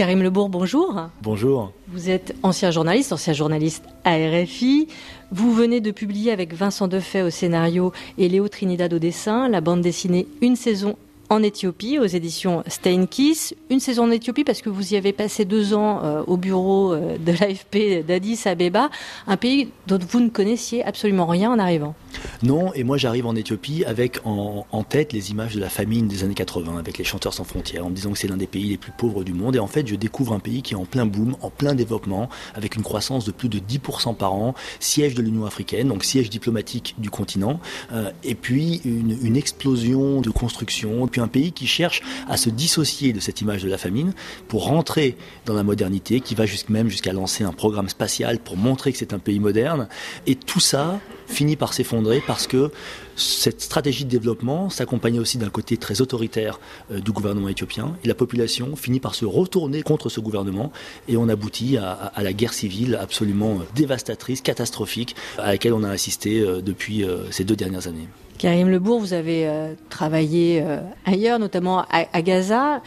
Karim Lebourg, bonjour. Bonjour. Vous êtes ancien journaliste, ancien journaliste à RFI. Vous venez de publier avec Vincent Defay au scénario et Léo Trinidad au dessin la bande dessinée Une saison en Éthiopie aux éditions Steinkiss. Une saison en Éthiopie parce que vous y avez passé deux ans euh, au bureau euh, de l'AFP d'Addis Abeba, un pays dont vous ne connaissiez absolument rien en arrivant. Non, et moi j'arrive en Éthiopie avec en, tête les images de la famine des années 80, avec les chanteurs sans frontières, en me disant que c'est l'un des pays les plus pauvres du monde. Et en fait, je découvre un pays qui est en plein boom, en plein développement, avec une croissance de plus de 10% par an, siège de l'Union africaine, donc siège diplomatique du continent, euh, et puis une, explosion de construction, puis un pays qui cherche à se dissocier de cette image de la famine pour rentrer dans la modernité, qui va même jusqu'à lancer un programme spatial pour montrer que c'est un pays moderne. Et tout ça finit par s'effondrer parce que cette stratégie de développement s'accompagnait aussi d'un côté très autoritaire euh, du gouvernement éthiopien et la population finit par se retourner contre ce gouvernement et on aboutit à, la guerre civile absolument dévastatrice, catastrophique à laquelle on a assisté euh, depuis euh, ces deux dernières années. Karim Lebourg, vous avez euh, travaillé euh, ailleurs, notamment à, Gaza.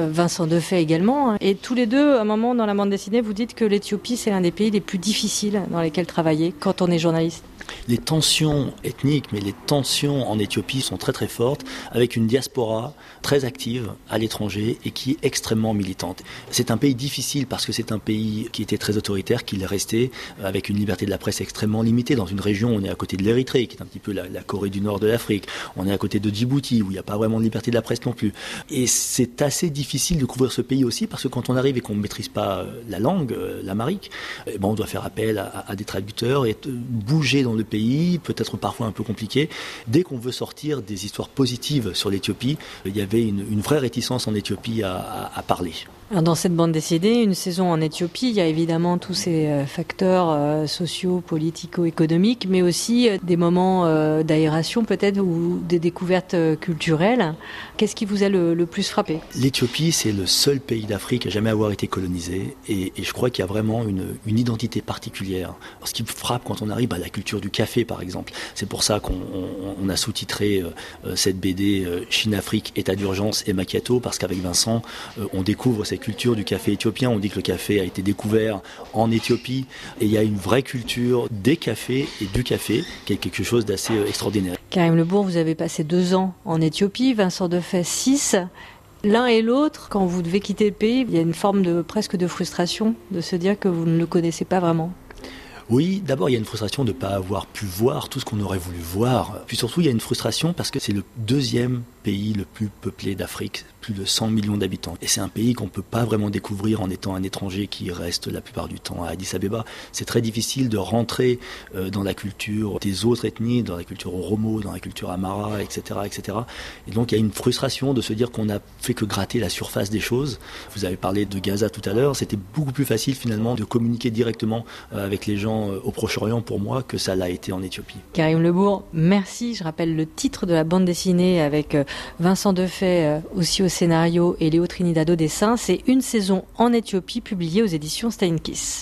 Euh, Vincent Defay également. Hein. Et tous les deux, à un moment dans la bande dessinée, vous dites que l'Éthiopie, c'est l'un des pays les plus difficiles dans lesquels travailler quand on est journaliste. Les tensions ethniques, mais les tensions en Éthiopie sont très très fortes, avec une diaspora très active à l'étranger et qui est extrêmement militante. C'est un pays difficile parce que c'est un pays qui était très autoritaire, qui est resté avec une liberté de la presse extrêmement limitée. Dans une région, on est à côté de l'Érythrée, qui est un petit peu la, la Corée du Nord de l'Afrique. On est à côté de Djibouti, où il n'y a pas vraiment de liberté de la presse non plus. Et c'est assez difficile de couvrir ce pays aussi parce que quand on arrive et qu'on ne maîtrise pas euh, la langue, euh, l'amarique, eh ben on doit faire appel à, des traducteurs et bouger dans le pays, peut-être parfois un peu compliqué. Dès qu'on veut sortir des histoires positives sur l'Éthiopie, il y avait une, vraie réticence en Éthiopie à parler dans cette bande dessinée, une saison en Éthiopie, il y a évidemment tous ces euh, facteurs euh, sociaux, politico-économiques, mais aussi euh, des moments d'aération peut-être ou des découvertes culturelles. Qu'est-ce qui vous a le, plus frappé? L'Éthiopie, c'est le seul pays d'Afrique à jamais avoir été colonisé, et, je crois qu'il y a vraiment une, identité particulière. Ce qui frappe quand on arrive à la culture du café, par exemple, c'est pour ça qu'on a sous-titré cette BD Chine-Afrique, état d'urgence et macchiato, parce qu'avec Vincent, on découvre ces culture du café éthiopien. On dit que le café a été découvert en Éthiopie et il y a une vraie culture des cafés et du café qui est quelque chose d'assez euh, extraordinaire. Karim Lebourg, vous avez passé deux ans en Éthiopie, Vincent Defay six. L'un et l'autre, quand vous devez quitter le pays, il y a une forme de presque de frustration de se dire que vous ne le connaissez pas vraiment. Oui, d'abord il y a une frustration de ne pas avoir pu voir tout ce qu'on aurait voulu voir. Puis surtout il y a une frustration parce que c'est le deuxième pays le plus peuplé d'Afrique, plus de 100 millions d'habitants. Et c'est un pays qu'on ne peut pas vraiment découvrir en étant un étranger qui reste la plupart du temps à Addis Abeba. C'est très difficile de rentrer euh, dans la culture des autres ethnies, dans la culture Oromo, dans la culture Amara, etc., etc. Et donc il y a une frustration de se dire qu'on n'a fait que gratter la surface des choses. Vous avez parlé de Gaza tout à l'heure. C'était beaucoup plus facile finalement de communiquer directement euh, avec les gens euh, au Proche-Orient pour moi que ça l'a été en Éthiopie. Karim Lebourg, merci. Je rappelle le titre de la bande dessinée avec Vincent Defay euh, aussi au scénario et Léo Trinidad au dessin. C'est une saison en Éthiopie publiée aux éditions Steinkiss.